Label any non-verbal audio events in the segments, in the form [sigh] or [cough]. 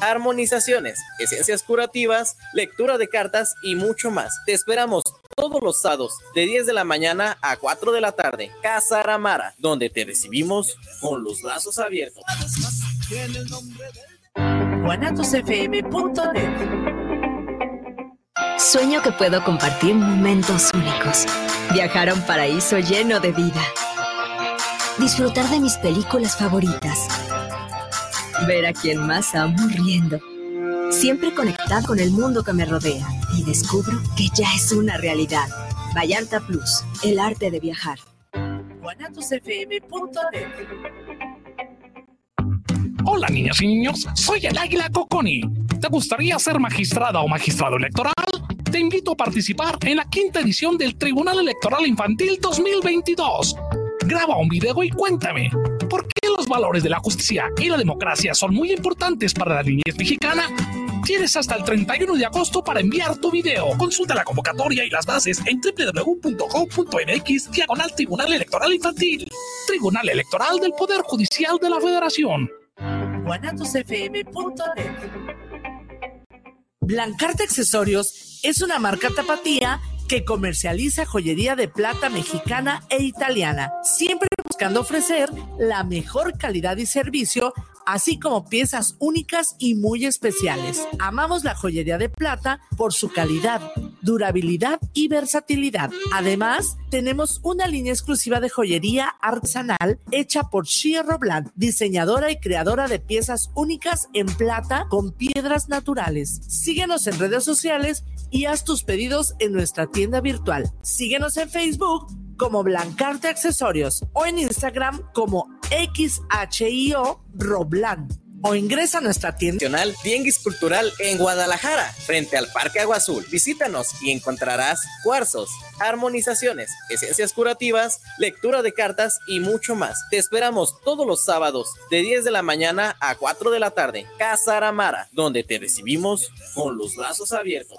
armonizaciones, esencias curativas, lectura de cartas y mucho más. Te esperamos todos los sábados de 10 de la mañana a 4 de la tarde. Casa Aramara, donde te recibimos con los brazos abiertos. Sueño que puedo compartir momentos únicos. Viajar a un paraíso lleno de vida. Disfrutar de mis películas favoritas. Ver a quien más amo riendo. Siempre conectado con el mundo que me rodea. Y descubro que ya es una realidad. Vallarta Plus, el arte de viajar. Hola niñas y niños, soy el Águila Coconi. ¿Te gustaría ser magistrada o magistrado electoral? Te invito a participar en la quinta edición del Tribunal Electoral Infantil 2022. Graba un video y cuéntame, ¿por qué los valores de la justicia y la democracia son muy importantes para la niñez mexicana? Tienes hasta el 31 de agosto para enviar tu video. Consulta la convocatoria y las bases en www.gov.mx diagonal Tribunal Electoral Infantil. Tribunal Electoral del Poder Judicial de la Federación. Blancarte Accesorios es una marca tapatía que comercializa joyería de plata mexicana e italiana, siempre buscando ofrecer la mejor calidad y servicio así como piezas únicas y muy especiales. Amamos la joyería de plata por su calidad, durabilidad y versatilidad. Además, tenemos una línea exclusiva de joyería artesanal hecha por Shia Robland, diseñadora y creadora de piezas únicas en plata con piedras naturales. Síguenos en redes sociales y haz tus pedidos en nuestra tienda virtual. Síguenos en Facebook como Blancarte Accesorios o en Instagram como XHIO Roblan. O ingresa a nuestra tienda nacional Tianguis Cultural en Guadalajara, frente al Parque Agua Azul. Visítanos y encontrarás cuarzos, armonizaciones, esencias curativas, lectura de cartas y mucho más. Te esperamos todos los sábados de 10 de la mañana a 4 de la tarde. Casa Aramara, donde te recibimos con los brazos abiertos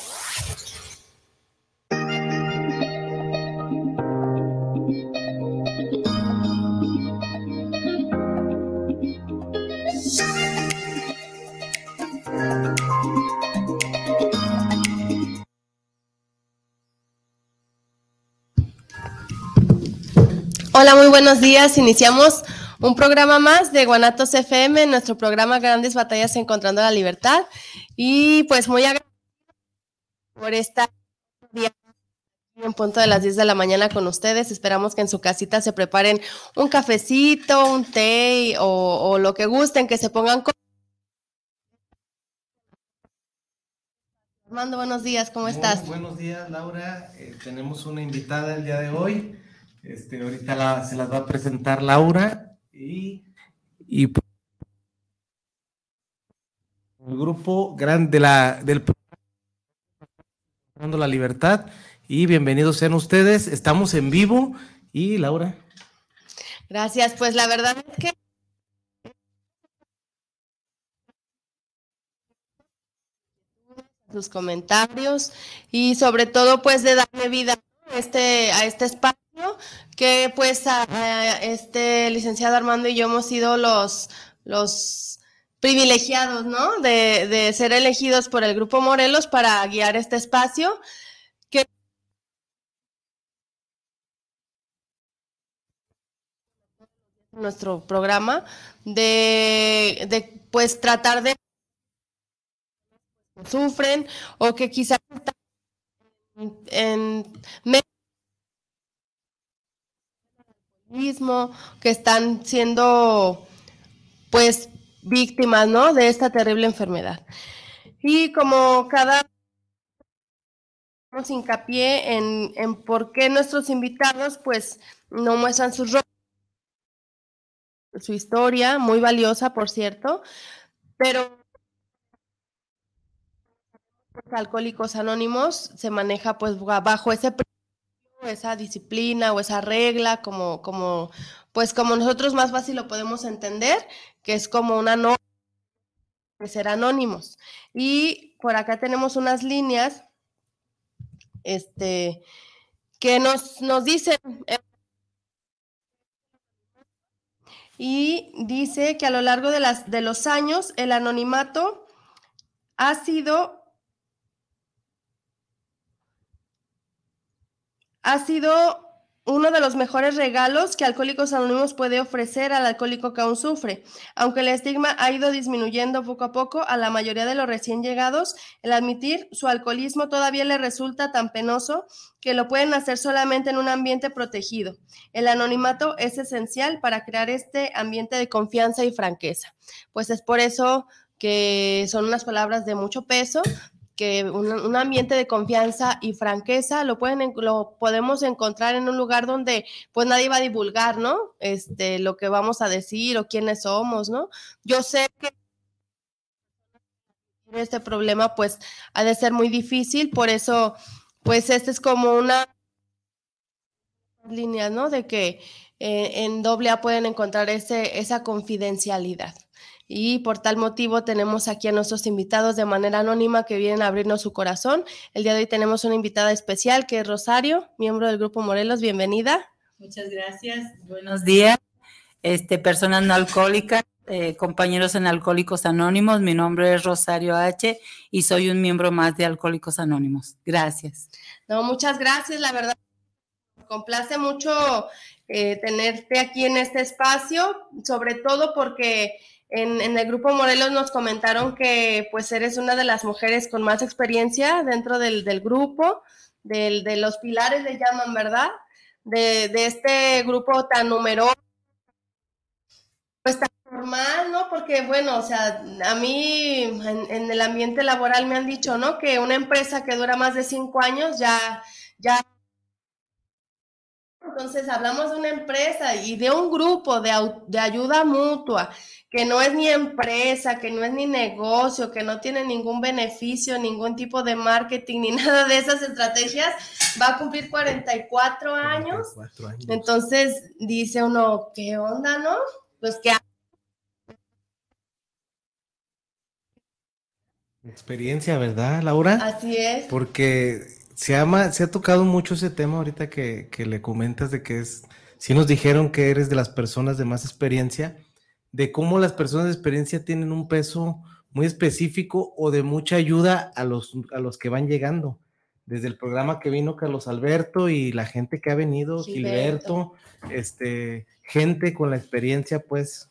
Hola, muy buenos días. Iniciamos un programa más de Guanatos FM, nuestro programa Grandes Batallas Encontrando la Libertad. Y pues muy agradecido por esta día en punto de las 10 de la mañana con ustedes. Esperamos que en su casita se preparen un cafecito, un té o, lo que gusten, que se pongan con... Armando, buenos días, ¿cómo estás? Buenos días, Laura. Eh, tenemos una invitada el día de hoy. Este, ahorita se las va a presentar Laura y, y pues, el grupo grande de la, del la libertad y bienvenidos sean ustedes. Estamos en vivo y Laura. Gracias, pues la verdad es que sus comentarios y sobre todo pues de darle vida a este, a este espacio que pues este licenciado Armando y yo hemos sido los, los privilegiados, ¿no? De, de ser elegidos por el Grupo Morelos para guiar este espacio. Que nuestro programa de, de pues tratar de sufren o que quizás en, en que están siendo pues víctimas, ¿no? De esta terrible enfermedad. Y como cada hincapié en, en por qué nuestros invitados pues no muestran sus su historia, muy valiosa, por cierto, pero Alcohólicos Anónimos se maneja pues bajo ese esa disciplina o esa regla como como pues como nosotros más fácil lo podemos entender, que es como una norma de ser anónimos. Y por acá tenemos unas líneas este que nos nos dicen y dice que a lo largo de, las, de los años el anonimato ha sido ha sido uno de los mejores regalos que Alcohólicos Anónimos puede ofrecer al alcohólico que aún sufre. Aunque el estigma ha ido disminuyendo poco a poco, a la mayoría de los recién llegados, el admitir su alcoholismo todavía le resulta tan penoso que lo pueden hacer solamente en un ambiente protegido. El anonimato es esencial para crear este ambiente de confianza y franqueza. Pues es por eso que son unas palabras de mucho peso, que un, ambiente de confianza y franqueza lo, pueden, lo podemos encontrar en un lugar donde pues nadie va a divulgar, ¿no? Este, lo que vamos a decir o quiénes somos, ¿no? Yo sé que este problema pues ha de ser muy difícil, por eso pues este es como una línea, ¿no? De que eh, en doble A pueden encontrar ese, esa confidencialidad y por tal motivo tenemos aquí a nuestros invitados de manera anónima que vienen a abrirnos su corazón. El día de hoy tenemos una invitada especial que es Rosario, miembro del Grupo Morelos. Bienvenida. Muchas gracias. Buenos días. Este, personas no alcohólicas, eh, compañeros en Alcohólicos Anónimos. Mi nombre es Rosario H. y soy un miembro más de Alcohólicos Anónimos. Gracias. No, muchas gracias. La verdad, me complace mucho eh, tenerte aquí en este espacio, sobre todo porque en, el grupo Morelos nos comentaron que pues eres una de las mujeres con más experiencia dentro del, grupo, de los pilares le llaman, ¿verdad? De, este grupo tan numeroso, pues tan normal, ¿no? Porque bueno, o sea, a mí en, en, el ambiente laboral me han dicho, ¿no? Que una empresa que dura más de cinco años ya, ya entonces hablamos de una empresa y de un grupo de, de, ayuda mutua, que no es ni empresa, que no es ni negocio, que no tiene ningún beneficio, ningún tipo de marketing, ni [laughs] nada de esas estrategias, va a cumplir 44 años. años. Entonces dice uno, ¿qué onda, no? Pues que... Experiencia, ¿verdad, Laura? Así es. Porque se ha, se ha tocado mucho ese tema ahorita que, le comentas de que es, si nos dijeron que eres de las personas de más experiencia, de cómo las personas de experiencia tienen un peso muy específico o de mucha ayuda a los, a los que van llegando. Desde el programa que vino Carlos Alberto y la gente que ha venido, Gilberto, este, gente con la experiencia, pues,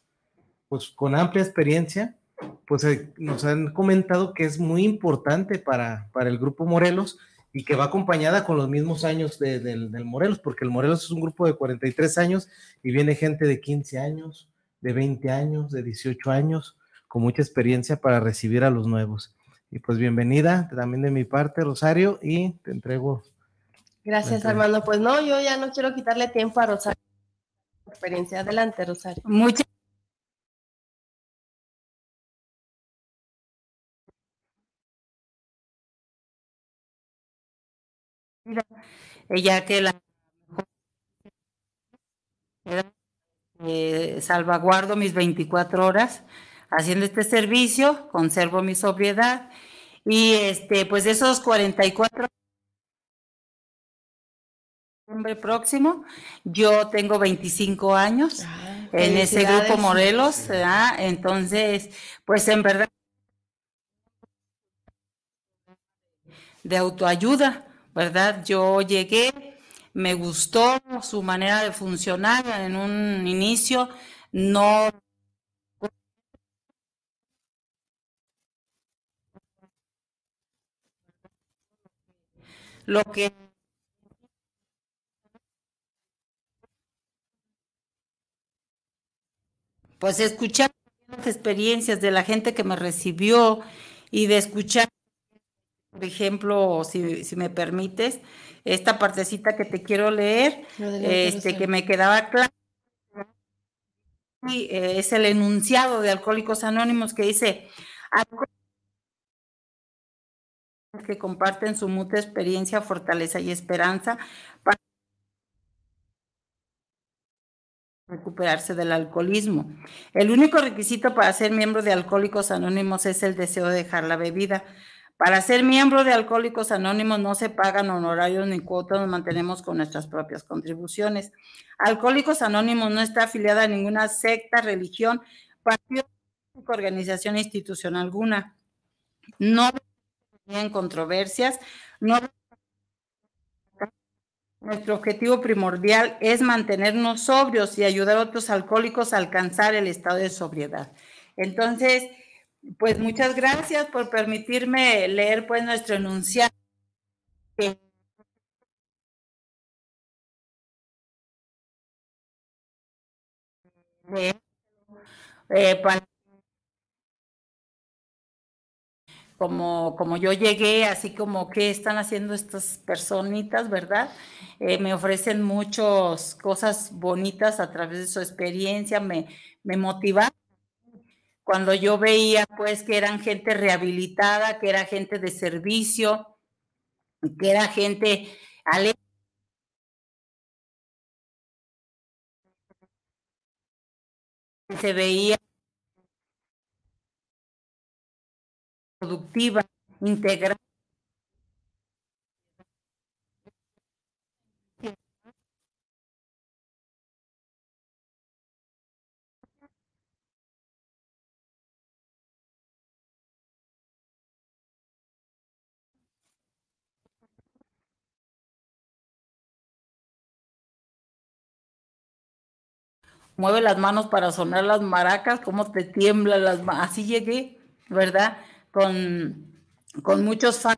pues con amplia experiencia, pues eh, nos han comentado que es muy importante para, para el Grupo Morelos y que va acompañada con los mismos años del Morelos, porque el Morelos es un grupo de 43 años y viene gente de 15 años, de 20 años, de 18 años, con mucha experiencia para recibir a los nuevos. Y pues bienvenida también de mi parte, Rosario, y te entrego. Gracias, Armando. Pues no, yo ya no quiero quitarle tiempo a Rosario. Experiencia. Adelante, Rosario. Muchas ella que la eh, salvaguardo mis 24 horas haciendo este servicio, conservo mi sobriedad y este pues esos 44 próximo, yo tengo 25 años. en ese grupo Morelos, ¿verdad? Entonces, pues en verdad de autoayuda, ¿verdad? Yo llegué, me gustó su manera de funcionar en un inicio, no lo que pues escuchar las experiencias de la gente que me recibió y de escuchar, por ejemplo, si, si me permites, esta partecita que te quiero leer, este, que me quedaba claro. Eh, es el enunciado de Alcohólicos Anónimos que dice, que comparten su mutua experiencia, fortaleza y esperanza para recuperarse del alcoholismo. El único requisito para ser miembro de Alcohólicos Anónimos es el deseo de dejar la bebida. Para ser miembro de Alcohólicos Anónimos no se pagan honorarios ni cuotas, nos mantenemos con nuestras propias contribuciones. Alcohólicos Anónimos no está afiliada a ninguna secta, religión, partido, organización institucional alguna. No en controversias, nuestro objetivo primordial es mantenernos sobrios y ayudar a otros alcohólicos a alcanzar el estado de sobriedad. Entonces, pues muchas gracias por permitirme leer pues nuestro enunciado. Eh, como, como yo llegué, así como qué están haciendo estas personitas, ¿verdad? Eh, me ofrecen muchas cosas bonitas a través de su experiencia, me, me. Cuando yo veía pues que eran gente rehabilitada, que era gente de servicio, que era gente alegre, se veía productiva, integral. Mueve las manos para sonar las maracas, cómo te tiemblan las manos. Así llegué, ¿verdad? con, con muchos fans.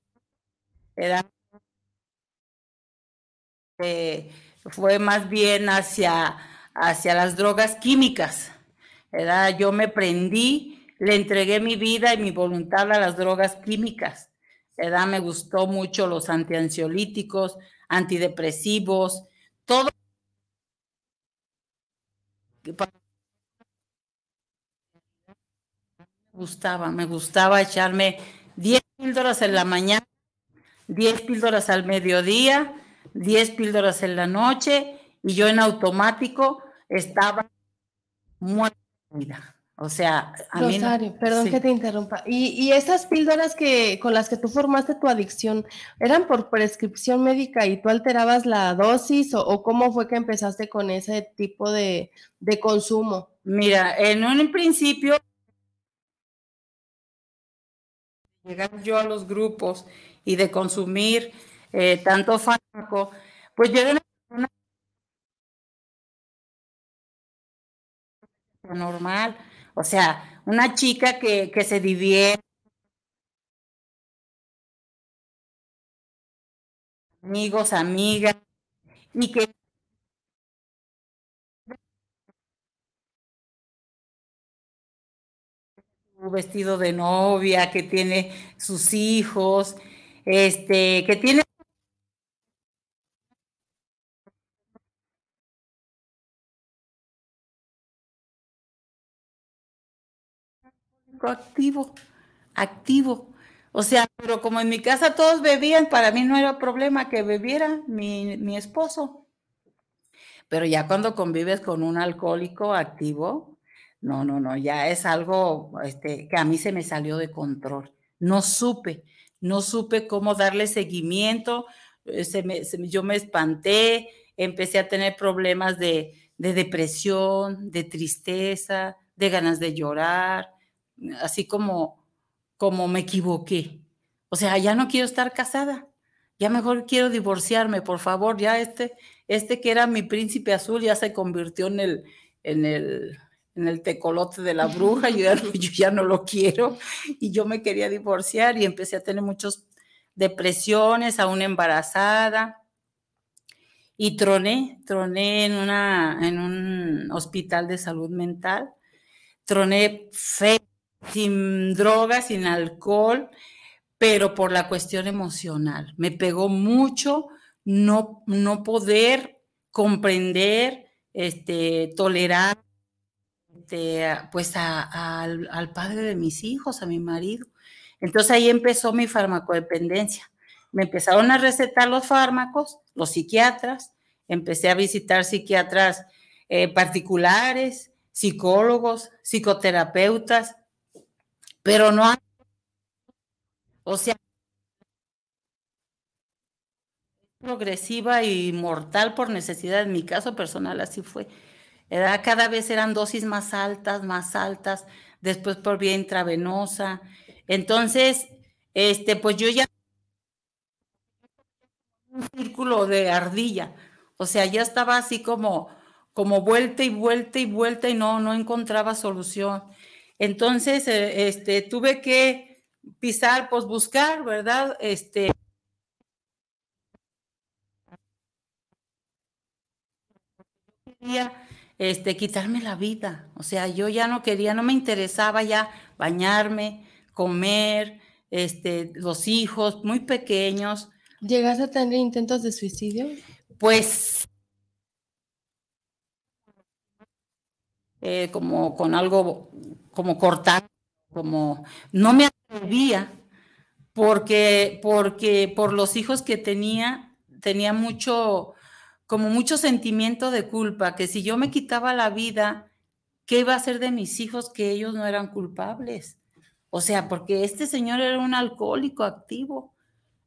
Eh, fue más bien hacia, hacia las drogas químicas. Yo me prendí, le entregué mi vida y mi voluntad a las drogas químicas. Me gustó mucho los antiansiolíticos, antidepresivos, todo. Gustaba, me gustaba echarme 10 píldoras en la mañana, 10 píldoras al mediodía, 10 píldoras en la noche y yo en automático estaba muerta. O sea, a Rosario, perdón que te interrumpa. ¿Y, ¿Y, esas píldoras que con las que tú formaste tu adicción eran por prescripción médica y tú alterabas la dosis o, o cómo fue que empezaste con ese tipo de, de consumo? Mira, en un principio llegar yo a los grupos y de consumir eh, tanto fármaco, pues yo era una normal, o sea, una chica que, que se divierte, amigos, amigas, y que vestido de novia, que tiene sus hijos, este, que tiene activo, activo. O sea, pero como en mi casa todos bebían, para mí no era problema que bebiera mi, mi esposo. Pero ya cuando convives con un alcohólico activo, no, no, no, ya es algo este, que a mí se me salió de control. No supe, no supe cómo darle seguimiento. Eh, se me, yo me espanté, empecé a tener problemas de, de depresión, de tristeza, de ganas de llorar, así como, como me equivoqué. O sea, ya no quiero estar casada, ya mejor quiero divorciarme, por favor, ya este, este que era mi príncipe azul ya se convirtió en el, en el, en el tecolote de la bruja, yo ya, no lo quiero. Y yo me quería divorciar y empecé a tener muchas depresiones, aún embarazada. Y troné, troné en, una, en un hospital de salud mental, troné fe, sin drogas, sin alcohol, pero por la cuestión emocional. Me pegó mucho no, no poder comprender, este, tolerar, este, pues al, al padre de mis hijos, a mi marido. Entonces ahí empezó mi farmacodependencia. Me empezaron a recetar los fármacos, los psiquiatras, empecé a visitar psiquiatras eh, particulares, psicólogos, psicoterapeutas, pero no, o sea, progresiva y mortal por necesidad, en mi caso personal así fue. Era, cada vez eran dosis más altas, más altas, después por vía intravenosa. Entonces, este, pues yo ya un círculo de ardilla, o sea, ya estaba así como, como vuelta y vuelta y vuelta y no, no encontraba solución. Entonces, eh, este, tuve que pisar, pues buscar, ¿verdad? Este, este, quitarme la vida. O sea, yo ya no quería, no me interesaba ya bañarme, comer, este, los hijos muy pequeños. ¿Llegas a tener intentos de suicidio? Pues eh, como con algo como cortar, como no me atrevía porque porque por los hijos que tenía tenía mucho como mucho sentimiento de culpa, que si yo me quitaba la vida, ¿qué iba a hacer de mis hijos que ellos no eran culpables? O sea, porque este señor era un alcohólico activo.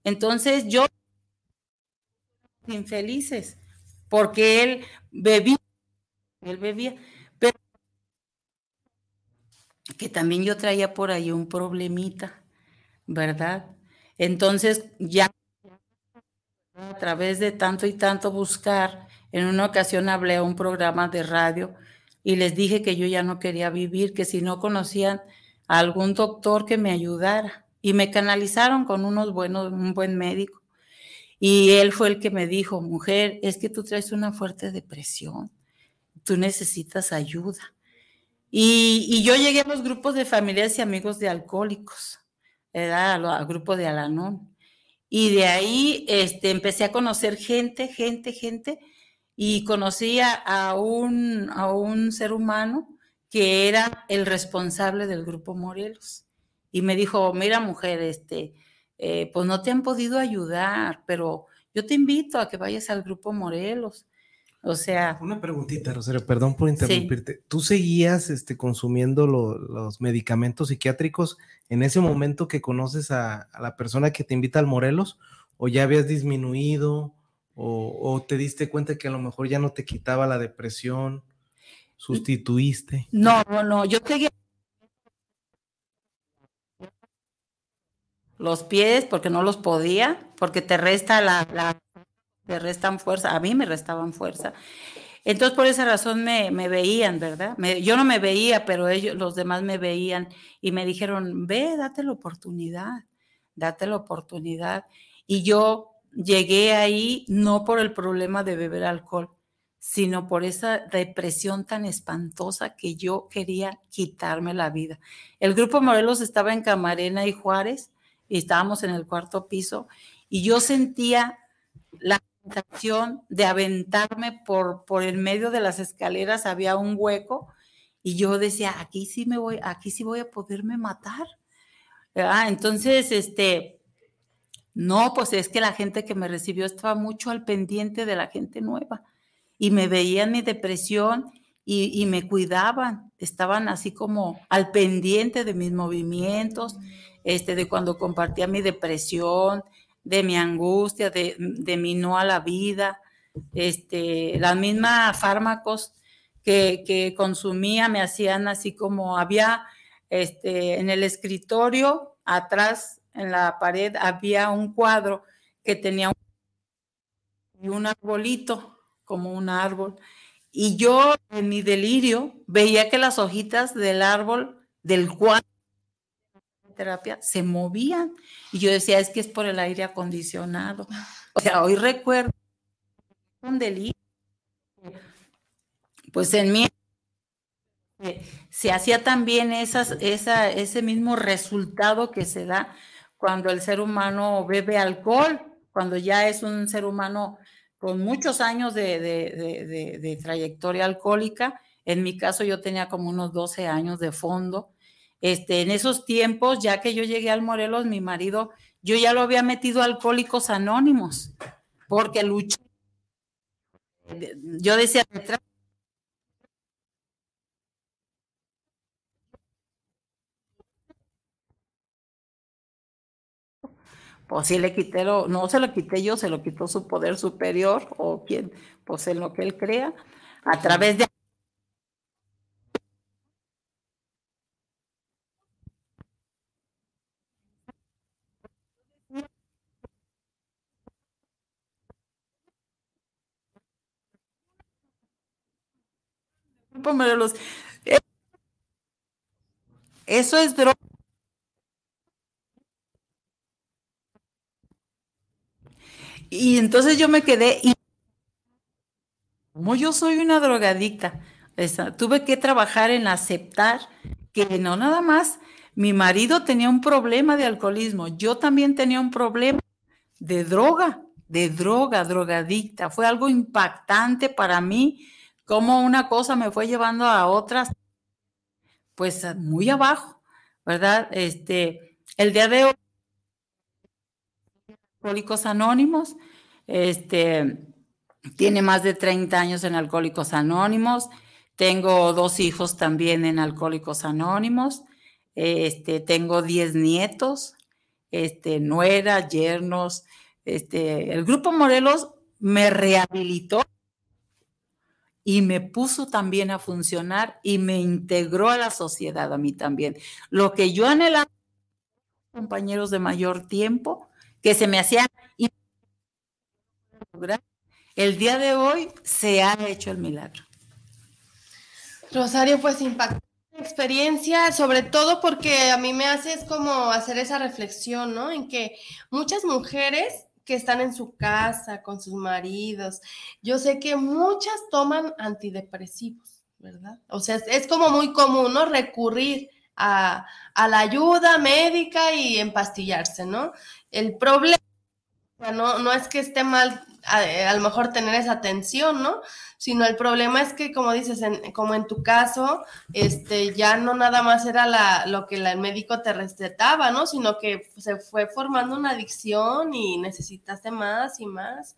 Entonces yo, infelices, porque él bebía, él bebía, que también yo traía por ahí un problemita, ¿verdad? Entonces ya a través de tanto y tanto buscar, en una ocasión hablé a un programa de radio y les dije que yo ya no quería vivir, que si no conocían a algún doctor que me ayudara. Y me canalizaron con unos buenos, un buen médico. Y él fue el que me dijo, mujer, es que tú traes una fuerte depresión, tú necesitas ayuda. Y, yo llegué a los grupos de familiares y amigos de alcohólicos, era al grupo de Alanón. Y de ahí este, empecé a conocer gente, gente, gente, y conocí a un, a un ser humano que era el responsable del grupo Morelos. Y me dijo, mira mujer, este, eh, pues no te han podido ayudar, pero yo te invito a que vayas al grupo Morelos. O sea. Una preguntita, Rosario, perdón por interrumpirte. ¿Tú seguías este, consumiendo los medicamentos psiquiátricos en ese momento que conoces a, la persona que te invita al Morelos? ¿O ya habías disminuido? O, te diste cuenta que a lo mejor ya no te quitaba la depresión? ¿Sustituiste? No, no, no. Yo seguía. Los pies, porque no los podía, porque te resta la te restan fuerza, a mí me restaban fuerza. Entonces, por esa razón me, veían, ¿verdad? yo no me veía, pero ellos, los demás me veían y me dijeron, ve, date la oportunidad, date la oportunidad. Y yo llegué ahí no por el problema de beber alcohol, sino por esa depresión tan espantosa que yo quería quitarme la vida. El grupo Morelos estaba en Camarena y Juárez y estábamos en el cuarto piso y yo sentía la de aventarme por, por el medio de las escaleras, había un hueco y yo decía, aquí sí me voy, aquí sí voy a poderme matar. Entonces, este, no, pues es que la gente que me recibió estaba mucho al pendiente de la gente nueva y me veían mi depresión y, y me cuidaban, estaban así como al pendiente de mis movimientos, este, de cuando compartía mi depresión, de mi angustia, de, mi no a la vida, este, las mismas fármacos que, que consumía me hacían así como había este, en el escritorio, atrás en la pared, había un cuadro que tenía un, un arbolito, como un árbol. Y yo en mi delirio veía que las hojitas del árbol, del cuadro de terapia, se movían. Y yo decía, es que es por el aire acondicionado. O sea, hoy recuerdo un delirio. Pues en mí se hacía también esas, esa, ese mismo resultado que se da cuando el ser humano bebe alcohol, cuando ya es un ser humano con muchos años de, de, de, trayectoria alcohólica. En mi caso yo tenía como unos 12 años de fondo. Este, en esos tiempos, ya que yo llegué al Morelos, mi marido, yo ya lo había metido a Alcohólicos Anónimos, porque luché. Yo decía, detrás pues sí le quité lo, no se lo quité yo, se lo quitó su poder superior o quien, pues en lo que él crea, a través de Eso es droga. Y entonces yo me quedé como yo soy una drogadicta, tuve que trabajar en aceptar que no nada más mi marido tenía un problema de alcoholismo, yo también tenía un problema de droga, de droga, drogadicta. Fue algo impactante para mí, como una cosa me fue llevando a otras, pues muy abajo, ¿verdad? Este, el día de hoy Alcohólicos Anónimos. Este, tiene más de 30 años en Alcohólicos Anónimos. Tengo dos hijos también en Alcohólicos Anónimos. Este, tengo 10 nietos, este, nuera, yernos. Este, el Grupo Morelos me rehabilitó y me puso también a funcionar y me integró a la sociedad a mí también. Lo que yo anhelaba, compañeros de mayor tiempo, que se me hacía el día de hoy se ha hecho el milagro. Rosario, pues impactante experiencia, sobre todo porque a mí me hace es como hacer esa reflexión, ¿no? En que muchas mujeres que están en su casa con sus maridos, yo sé que muchas toman antidepresivos, ¿verdad? O sea, es, como muy común, ¿no? Recurrir a, a la ayuda médica y empastillarse, ¿no? El problema, no, no es que esté mal a, lo mejor tener esa atención, ¿no? Sino el problema es que, como dices, como en tu caso, este, ya no nada más era la, lo que el médico te recetaba, ¿no? Sino que se fue formando una adicción y necesitaste más y más.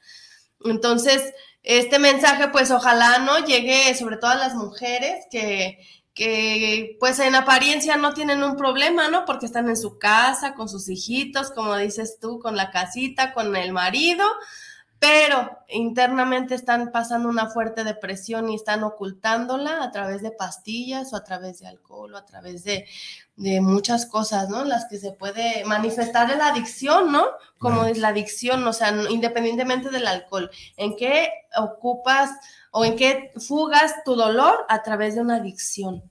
Entonces, este mensaje, pues ojalá no llegue sobre todo a las mujeres que, que pues en apariencia no tienen un problema, ¿no? Porque están en su casa, con sus hijitos, como dices tú, con la casita, con el marido, pero internamente están pasando una fuerte depresión y están ocultándola a través de pastillas o a través de alcohol o a través de, muchas cosas, ¿no? Las que se puede manifestar en la adicción, ¿no? Como es la adicción, o sea, independientemente del alcohol, en qué ocupas o en qué fugas tu dolor a través de una adicción.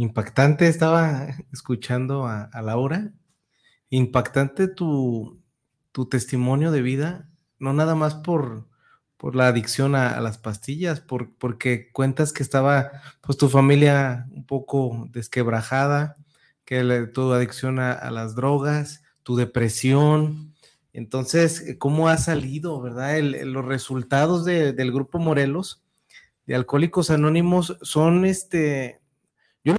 Impactante, estaba escuchando a, Laura, impactante tu, testimonio de vida, no nada más por, por la adicción a, las pastillas, por, porque cuentas que estaba pues tu familia un poco desquebrajada, que tu adicción a, las drogas, tu depresión, entonces, eh, ¿cómo ha salido, verdad? los resultados del Grupo Morelos de Alcohólicos Anónimos son este, yo,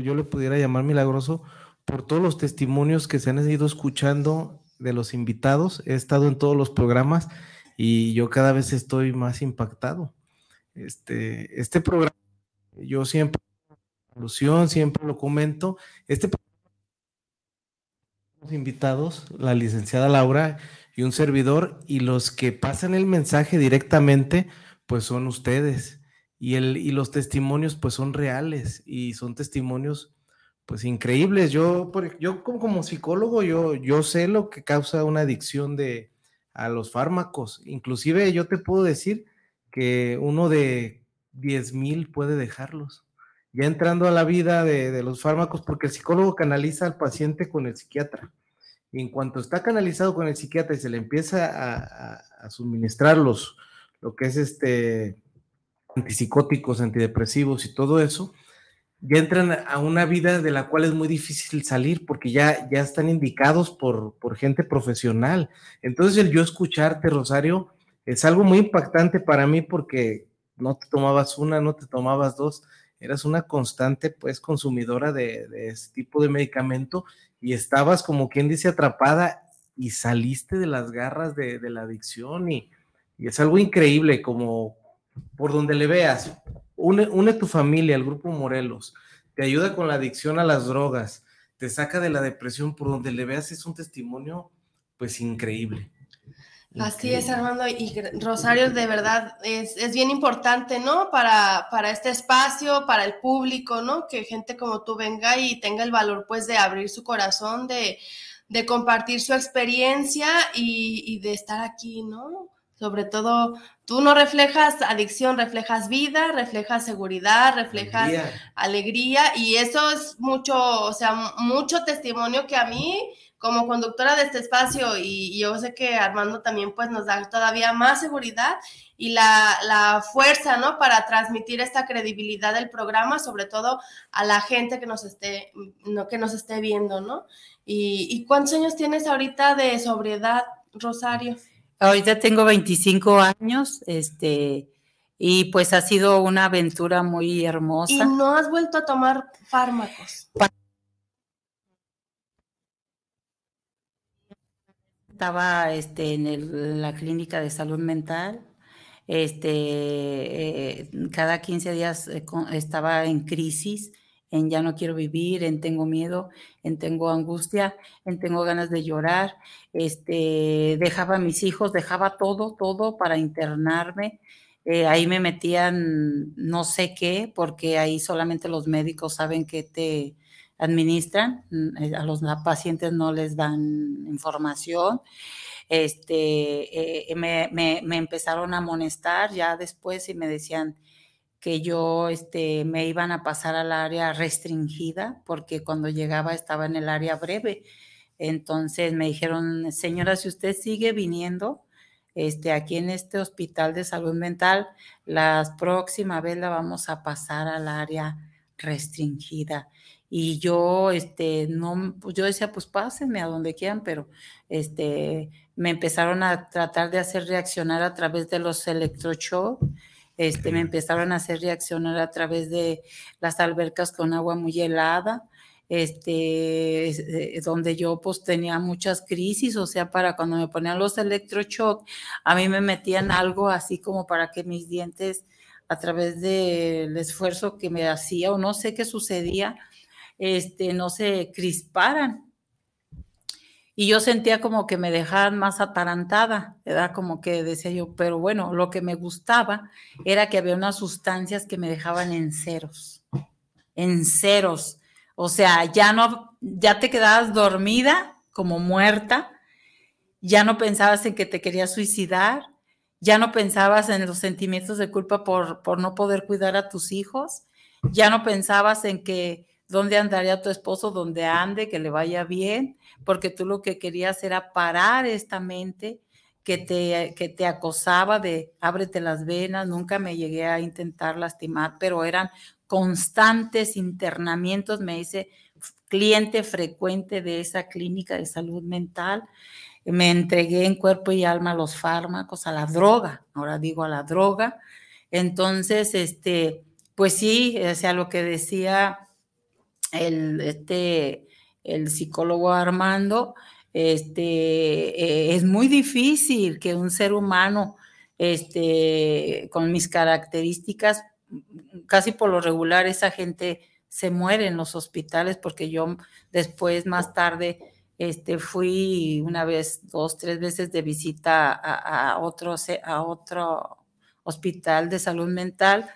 yo le pudiera llamar milagroso por todos los testimonios que se han ido escuchando de los invitados. He estado en todos los programas y yo cada vez estoy más impactado. Este, este programa, yo siempre, siempre lo comento, este programa invitados, la licenciada Laura y un servidor, y los que pasan el mensaje directamente, pues son ustedes. Y, el, y los testimonios pues son reales y son testimonios pues increíbles. Yo, yo como, psicólogo, yo, yo sé lo que causa una adicción de, a los fármacos. Inclusive yo te puedo decir que uno de 10 mil puede dejarlos. Ya entrando a la vida de, los fármacos, porque el psicólogo canaliza al paciente con el psiquiatra. Y en cuanto está canalizado con el psiquiatra y se le empieza a, a suministrar los, lo que es este antipsicóticos, antidepresivos y todo eso, ya entran a una vida de la cual es muy difícil salir porque ya, ya están indicados por, por gente profesional. Entonces el yo escucharte, Rosario, es algo muy impactante para mí porque no te tomabas una, no te tomabas dos, eras una constante pues consumidora de, de ese tipo de medicamento y estabas como quien dice atrapada y saliste de las garras de, de la adicción y, y, es algo increíble como por donde le veas, une, tu familia, el grupo Morelos, te ayuda con la adicción a las drogas, te saca de la depresión, por donde le veas es un testimonio pues increíble. Así es, Armando. Y Rosario, de verdad, es, es, bien importante, ¿no? Para, para este espacio, para el público, ¿no? Que gente como tú venga y tenga el valor, pues, de abrir su corazón, de, de compartir su experiencia y, y, de estar aquí, ¿no? Sobre todo, tú no reflejas adicción, reflejas vida, reflejas seguridad, reflejas alegría. y eso es mucho, o sea, mucho testimonio que a mí como conductora de este espacio y, yo sé que Armando también pues nos da todavía más seguridad y la, la, fuerza, ¿no? Para transmitir esta credibilidad del programa, sobre todo a la gente que nos esté, no, que nos esté viendo, ¿no? Y, ¿Y cuántos años tienes ahorita de sobriedad, Rosario? Ahorita tengo 25 años, este, y pues ha sido una aventura muy hermosa. ¿Y no has vuelto a tomar fármacos? Estaba este, en la clínica de salud mental, este, eh, cada 15 días eh, estaba en crisis en ya no quiero vivir, en tengo miedo, en tengo angustia, en tengo ganas de llorar, este, dejaba a mis hijos, dejaba todo, todo para internarme. Eh, ahí me metían no sé qué, porque ahí solamente los médicos saben que te administran, mm, eh, a los pacientes no les dan información. Este, eh, me, me empezaron a amonestar ya después y me decían, que yo este, me iban a pasar al área restringida, porque cuando llegaba estaba en el área breve. Entonces me dijeron, señora, si usted sigue viniendo este, aquí en este hospital de salud mental, la próxima vez la vamos a pasar al área restringida. Y yo, este, no, pues yo decía, pues pásenme a donde quieran, pero este, me empezaron a tratar de hacer reaccionar a través de los electroshocks este, me empezaron a hacer reaccionar a través de las albercas con agua muy helada, este, eh, donde yo pues tenía muchas crisis, o sea, para cuando me ponían los electroshock, a mí me metían algo así como para que mis dientes, a través del esfuerzo que me hacía o no sé qué sucedía, este, no se crisparan y yo sentía como que me dejaban más atarantada, era como que decía yo, pero bueno, lo que me gustaba era que había unas sustancias que me dejaban en ceros, en ceros, o sea, ya no, ya te quedabas dormida como muerta, ya no pensabas en que te querías suicidar, ya no pensabas en los sentimientos de culpa por, por no poder cuidar a tus hijos, ya no pensabas en que dónde andaría tu esposo, dónde ande, que le vaya bien, porque tú lo que querías era parar esta mente que te, que te acosaba de ábrete las venas, nunca me llegué a intentar lastimar, pero eran constantes internamientos, me hice cliente frecuente de esa clínica de salud mental, me entregué en cuerpo y alma a los fármacos, a la droga, ahora digo a la droga, entonces, este, pues sí, o sea, lo que decía el, este, el psicólogo Armando, este, eh, es muy difícil que un ser humano este, con mis características, casi por lo regular, esa gente se muere en los hospitales porque yo después, más tarde, este, fui una vez, dos, tres veces de visita a, a, otro, a otro hospital de salud mental,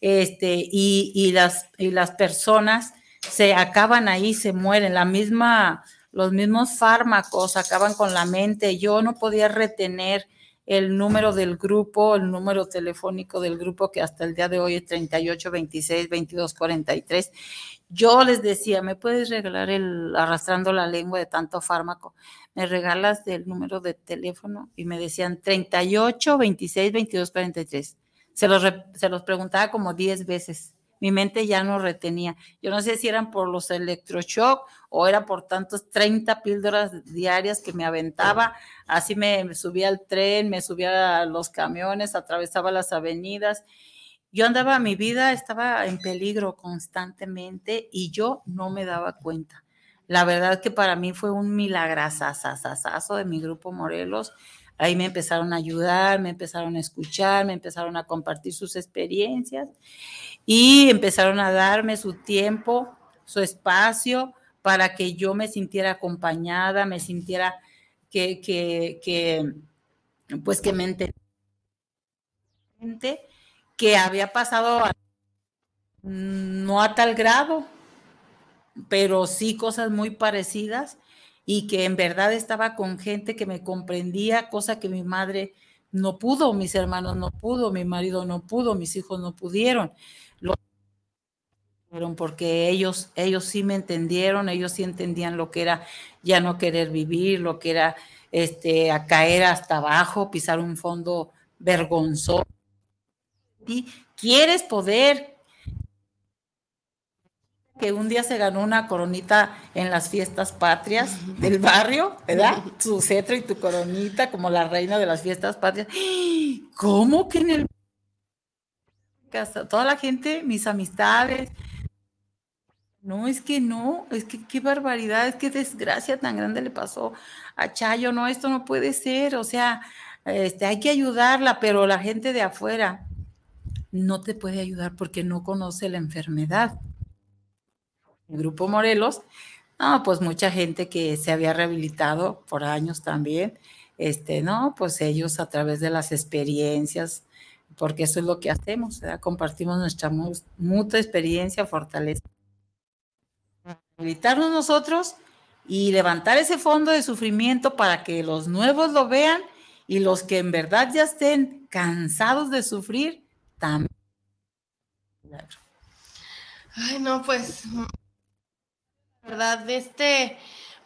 este, y, y, las, y las personas se acaban ahí, se mueren, la misma, los mismos fármacos acaban con la mente. Yo no podía retener el número del grupo, el número telefónico del grupo que hasta el día de hoy es 38 26 22 43. Yo les decía, ¿me puedes regalar el arrastrando la lengua de tanto fármaco? ¿Me regalas del número de teléfono? Y me decían 38 26 22 43. Se los, se los preguntaba como 10 veces. Mi mente ya no retenía. Yo no sé si eran por los electroshock o era por tantos 30 píldoras diarias que me aventaba. Así me, subía al tren, me subía a los camiones, atravesaba las avenidas. Yo andaba, mi vida estaba en peligro constantemente y yo no me daba cuenta. La verdad que para mí fue un milagrazazazazo de mi grupo Morelos Ahí me empezaron a ayudar, me empezaron a escuchar, me empezaron a compartir sus experiencias y empezaron a darme su tiempo, su espacio para que yo me sintiera acompañada, me sintiera que, pues que me que había pasado no a tal grado, pero sí cosas muy parecidas y que en verdad estaba con gente que me comprendía, cosa que mi madre no pudo, mis hermanos no pudo, mi marido no pudo, mis hijos no pudieron. Porque ellos, ellos sí me entendieron, ellos sí entendían lo que era ya no querer vivir, lo que era este, a caer hasta abajo, pisar un fondo vergonzoso. Y quieres poder, que un día se ganó una coronita en las fiestas patrias del barrio, ¿verdad? Su cetro y tu coronita como la reina de las fiestas patrias. ¿Cómo que en el... Toda la gente, mis amistades. No, es que no, es que qué barbaridad, es desgracia tan grande le pasó a Chayo, no, esto no puede ser, o sea, este, hay que ayudarla, pero la gente de afuera no te puede ayudar porque no conoce la enfermedad el Grupo Morelos, no, pues mucha gente que se había rehabilitado por años también, este, no, pues ellos a través de las experiencias, porque eso es lo que hacemos, compartimos nuestra mutua experiencia, fortaleza. Rehabilitarnos nosotros y levantar ese fondo de sufrimiento para que los nuevos lo vean y los que en verdad ya estén cansados de sufrir también. Ay, no, pues verdad, este,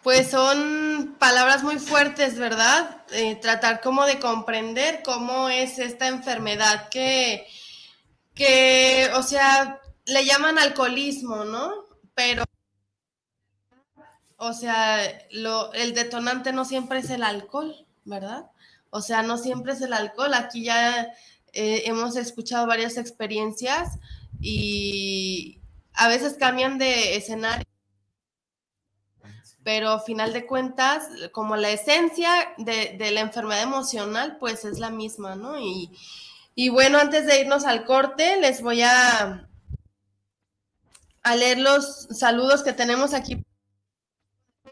pues son palabras muy fuertes, ¿verdad? Eh, tratar como de comprender cómo es esta enfermedad que, que, o sea, le llaman alcoholismo, ¿no? Pero, o sea, lo, el detonante no siempre es el alcohol, ¿verdad? O sea, no siempre es el alcohol. Aquí ya eh, hemos escuchado varias experiencias y a veces cambian de escenario pero a final de cuentas, como la esencia de, la enfermedad emocional, pues es la misma, ¿no? Y, y, bueno, antes de irnos al corte, les voy a, a leer los saludos que tenemos aquí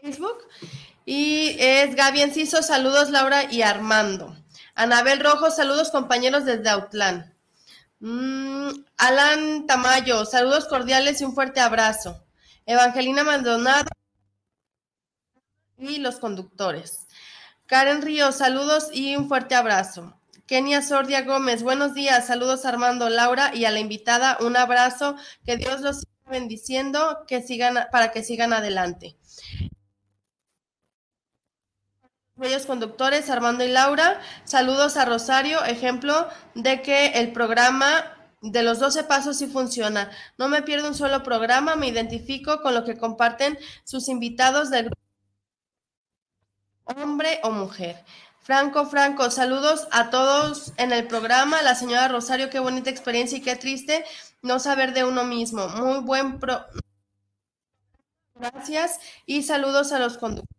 Facebook. Y es Gaby Enciso, saludos Laura y Armando. Anabel Rojo, saludos compañeros desde Autlán. Mm, Alan Tamayo, saludos cordiales y un fuerte abrazo. Evangelina Maldonado, y los conductores. Karen Ríos, saludos y un fuerte abrazo. Kenia Sordia Gómez, buenos días, saludos Armando, Laura y a la invitada, un abrazo, que Dios los siga bendiciendo, que sigan, para que sigan adelante. Bellos conductores, Armando y Laura, saludos a Rosario, ejemplo de que el programa de los 12 pasos sí funciona. No me pierdo un solo programa, me identifico con lo que comparten sus invitados del grupo hombre o mujer. Franco, Franco, saludos a todos en el programa. La señora Rosario, qué bonita experiencia y qué triste no saber de uno mismo. Muy buen pro. Gracias y saludos a los conductores.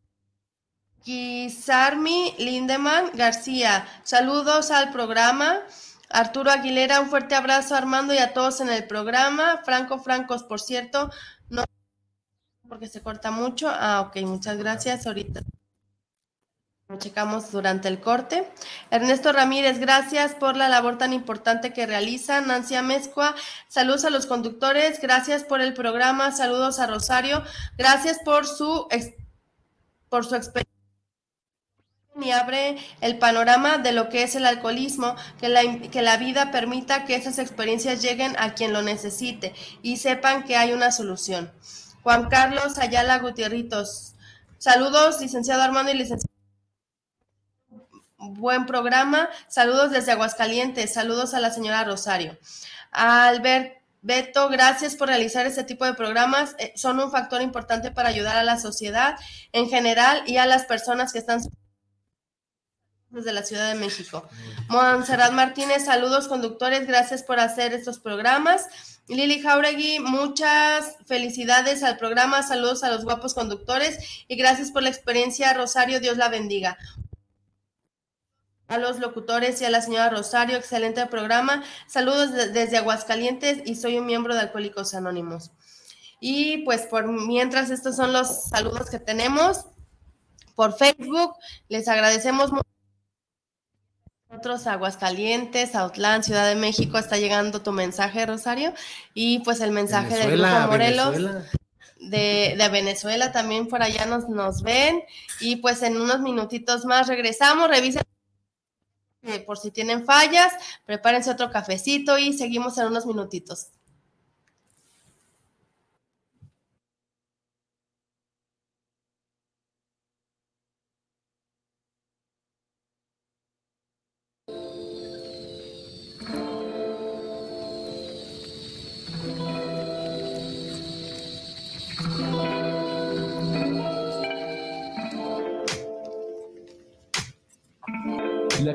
Guisarmi Lindemann García, saludos al programa. Arturo Aguilera, un fuerte abrazo Armando y a todos en el programa. Franco Francos, por cierto, no porque se corta mucho. Ah, ok, muchas gracias. Ahorita. Lo checamos durante el corte. Ernesto Ramírez, gracias por la labor tan importante que realiza. Nancy Amezcua, saludos a los conductores, gracias por el programa, saludos a Rosario, gracias por su, por su experiencia y abre el panorama de lo que es el alcoholismo, que la, que la vida permita que esas experiencias lleguen a quien lo necesite y sepan que hay una solución. Juan Carlos Ayala Gutierritos, saludos, licenciado Armando y licenciado buen programa. Saludos desde Aguascalientes. Saludos a la señora Rosario. Albert Beto, gracias por realizar este tipo de programas. Eh, son un factor importante para ayudar a la sociedad en general y a las personas que están desde la Ciudad de México. Monserrat Martínez, saludos conductores, gracias por hacer estos programas. Lili Jauregui, muchas felicidades al programa, saludos a los guapos conductores y gracias por la experiencia, Rosario, Dios la bendiga a los locutores y a la señora Rosario, excelente programa. Saludos desde Aguascalientes y soy un miembro de Alcohólicos Anónimos. Y pues por mientras estos son los saludos que tenemos por Facebook, les agradecemos mucho. Nosotros, Aguascalientes, Autlán, Ciudad de México, está llegando tu mensaje, Rosario, y pues el mensaje de Grupo Morelos. De, de, Venezuela también por allá nos, nos ven y pues en unos minutitos más regresamos, revisen por si tienen fallas, prepárense otro cafecito y seguimos en unos minutitos.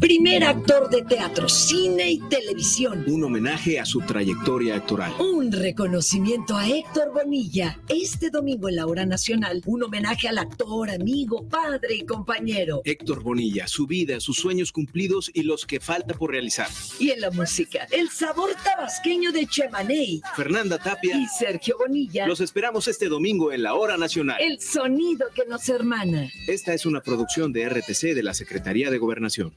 Primer actor de teatro, cine y televisión. Un homenaje a su trayectoria actoral. Un reconocimiento a Héctor Bonilla. Este domingo en la hora nacional, un homenaje al actor, amigo, padre y compañero. Héctor Bonilla, su vida, sus sueños cumplidos y los que falta por realizar. Y en la música, el sabor tabasqueño de Chemaney. Fernanda Tapia y Sergio Bonilla. Los esperamos este domingo en la hora nacional. El sonido que nos hermana. Esta es una producción de RTC de la Secretaría de Gobernación.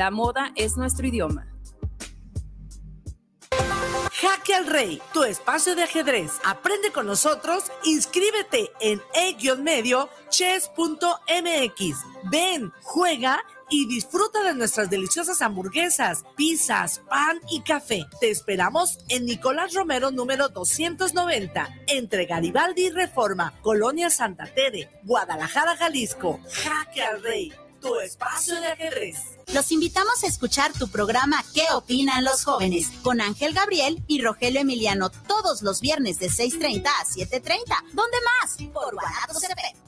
la moda es nuestro idioma. Jaque al Rey, tu espacio de ajedrez. Aprende con nosotros, inscríbete en e-medio chess.mx. Ven, juega y disfruta de nuestras deliciosas hamburguesas, pizzas, pan y café. Te esperamos en Nicolás Romero número 290, entre Garibaldi y Reforma, Colonia Santa Tere, Guadalajara, Jalisco. Jaque al Rey tu espacio de ajedrez. Los invitamos a escuchar tu programa ¿Qué opinan los jóvenes? con Ángel Gabriel y Rogelio Emiliano todos los viernes de 6.30 a 7.30. ¿Dónde más? Por Guanatos FM.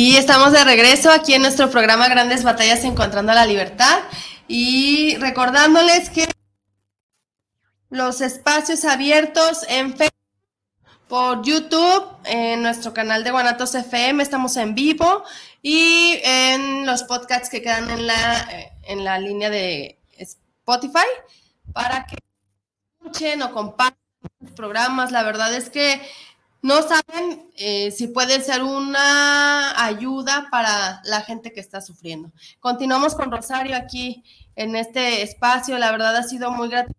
Y estamos de regreso aquí en nuestro programa Grandes Batallas Encontrando la Libertad y recordándoles que los espacios abiertos en Facebook, por YouTube, en nuestro canal de Guanatos FM, estamos en vivo y en los podcasts que quedan en la, eh, en la línea de Spotify para que escuchen o compartan los programas. La verdad es que no saben eh, si puede ser una ayuda para la gente que está sufriendo. Continuamos con Rosario aquí en este espacio. La verdad ha sido muy gratificante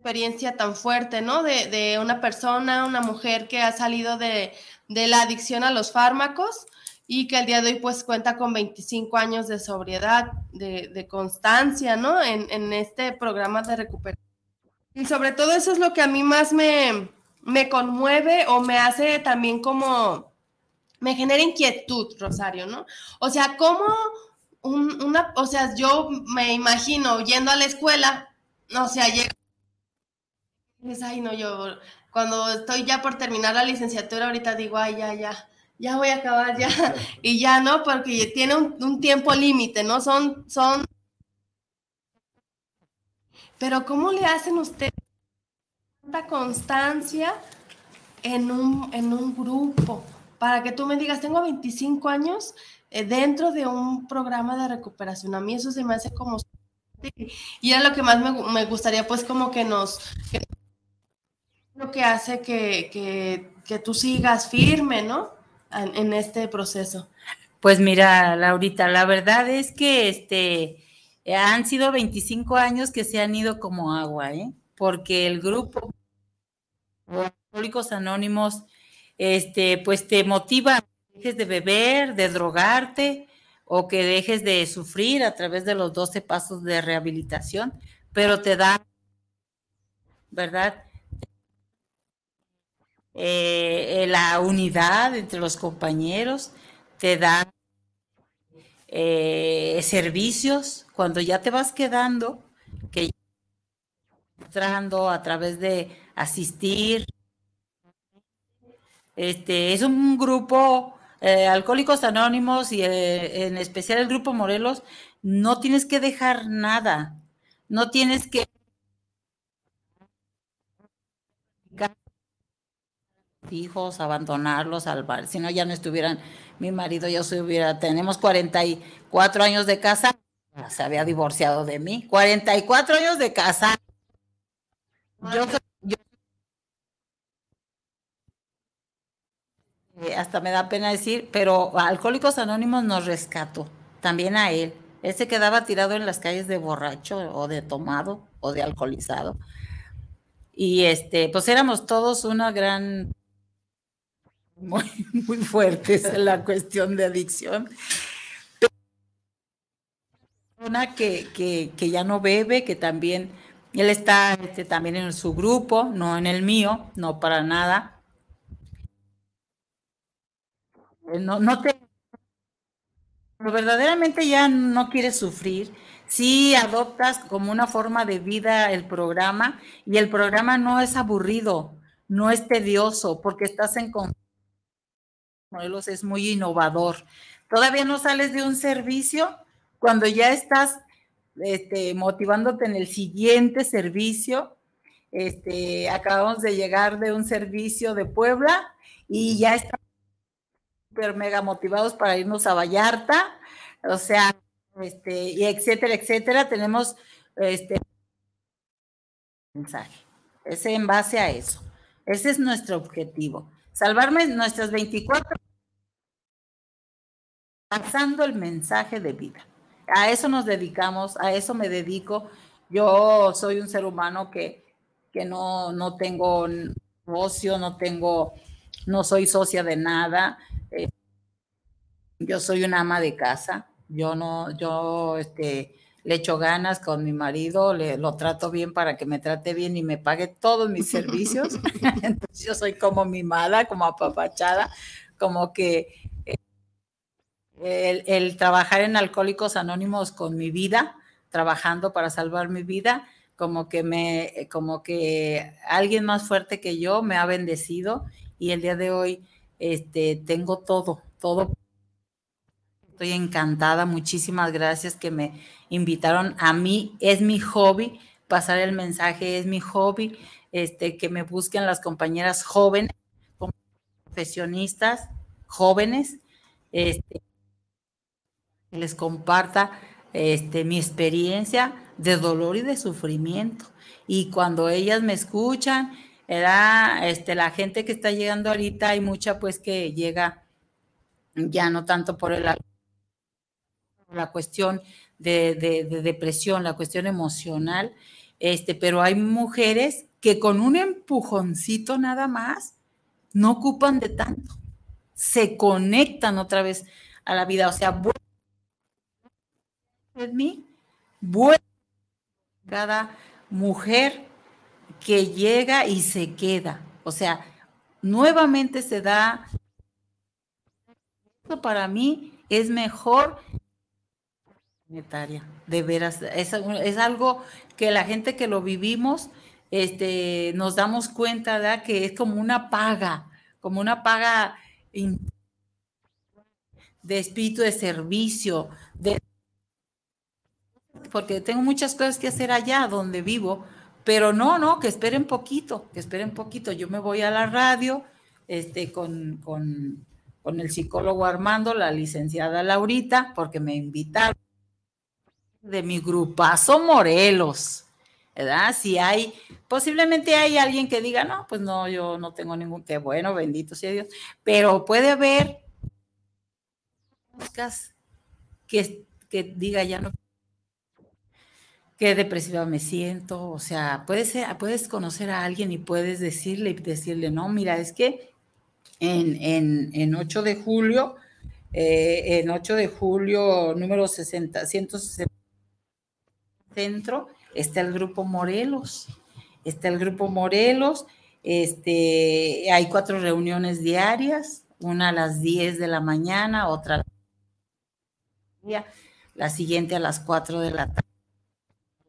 experiencia tan fuerte, ¿no? De, de, una persona, una mujer que ha salido de, de, la adicción a los fármacos y que el día de hoy pues cuenta con 25 años de sobriedad, de, de constancia, ¿no? En, en, este programa de recuperación. Y sobre todo eso es lo que a mí más me, me conmueve o me hace también como, me genera inquietud, Rosario, ¿no? O sea, ¿cómo un, una, o sea, yo me imagino yendo a la escuela, o sea, llega ay, no, yo cuando estoy ya por terminar la licenciatura, ahorita digo, ay, ya, ya, ya voy a acabar, ya. [laughs] Y ya, ¿no? Porque tiene un, un tiempo límite, ¿no? Son, son. Pero, ¿cómo le hacen ustedes constancia en un, en un grupo? Para que tú me digas, tengo 25 años eh, dentro de un programa de recuperación. A mí eso se me hace como. Y era lo que más me, me gustaría, pues, como que nos. Lo que hace que, que, que, tú sigas firme, ¿no? En, en, este proceso. Pues mira, Laurita, la verdad es que este, han sido 25 años que se han ido como agua, ¿eh? Porque el grupo Alcohólicos Anónimos, este, pues te motiva dejes de beber, de drogarte o que dejes de sufrir a través de los 12 pasos de rehabilitación, pero te da, ¿verdad? eh, la unidad entre los compañeros, te dan eh, servicios cuando ya te vas quedando, que entrando a través de asistir. Este es un grupo eh, Alcohólicos Anónimos y eh, en especial el grupo Morelos, no tienes que dejar nada, no tienes que hijos, abandonarlos al bar, si no ya no estuvieran, mi marido ya se hubiera, tenemos 44 años de casa, se había divorciado de mí, 44 años de casa. Yo, yo hasta me da pena decir, pero Alcohólicos Anónimos nos rescató, también a él. Él se quedaba tirado en las calles de borracho o de tomado o de alcoholizado. Y este, pues éramos todos una gran muy, [laughs] muy fuertes en la cuestión de adicción. Una que, que, que, ya no bebe, que también, él está este, también en su grupo, no en el mío, no para nada. No, no te... Pero verdaderamente ya no quieres sufrir, si adoptas como una forma de vida el programa y el programa no es aburrido, no es tedioso, porque estás en Morelos es muy innovador. Todavía no sales de un servicio cuando ya estás este, motivándote en el siguiente servicio. Este, acabamos de llegar de un servicio de Puebla y ya estamos super mega motivados para irnos a Vallarta, o sea, este, y etcétera, etcétera. Tenemos este mensaje. Es en base a eso. Ese es nuestro objetivo salvarme nuestras 24 pasando el mensaje de vida. A eso nos dedicamos, a eso me dedico. Yo soy un ser humano que, que no, no tengo ocio, no tengo, no soy socia de nada. Eh, yo soy una ama de casa. Yo no, yo, este, le echo ganas con mi marido, le, lo trato bien para que me trate bien y me pague todos mis [laughs] servicios. [laughs] Entonces yo soy como mimada, como apapachada, como que eh, el, trabajar en Alcohólicos Anónimos con mi vida, trabajando para salvar mi vida, como que me, como que alguien más fuerte que yo me ha bendecido y el día de hoy este, tengo todo, todo Estoy encantada, muchísimas gracias que me invitaron a mí. Es mi hobby, pasar el mensaje es mi hobby, este, que me busquen las compañeras jóvenes, profesionistas jóvenes, este, les comparta este, mi experiencia de dolor y de sufrimiento. Y cuando ellas me escuchan, era este, la gente que está llegando ahorita, hay mucha pues que llega ya no tanto por el la cuestión de, depresión, la cuestión emocional, este, pero hay mujeres que con un empujoncito nada más no ocupan de tanto, se conectan otra vez a la vida, o sea, en mí, cada mujer que llega y se queda, o sea, nuevamente se da, para mí es mejor de veras, es, es, algo que la gente que lo vivimos, este, nos damos cuenta ¿verdad? que es como una paga, como una paga de espíritu de servicio, de, porque tengo muchas cosas que hacer allá donde vivo, pero no, no, que esperen poquito, que esperen poquito. Yo me voy a la radio este, con, con, con el psicólogo Armando, la licenciada Laurita, porque me invitaron de mi grupazo Morelos, ¿verdad? Si hay, posiblemente hay alguien que diga, no, pues no, yo no tengo ningún, qué bueno, bendito sea Dios, pero puede haber que, que diga, ya no, qué depresiva me siento, o sea, puedes, conocer a alguien y puedes decirle y decirle, no, mira, es que en, en, en 8 de julio, eh, en 8 de julio, número 60, 160, centro está el grupo Morelos. Está el grupo Morelos. Este, hay cuatro reuniones diarias, una a las 10 de la mañana, otra a la siguiente a las 4 de la tarde,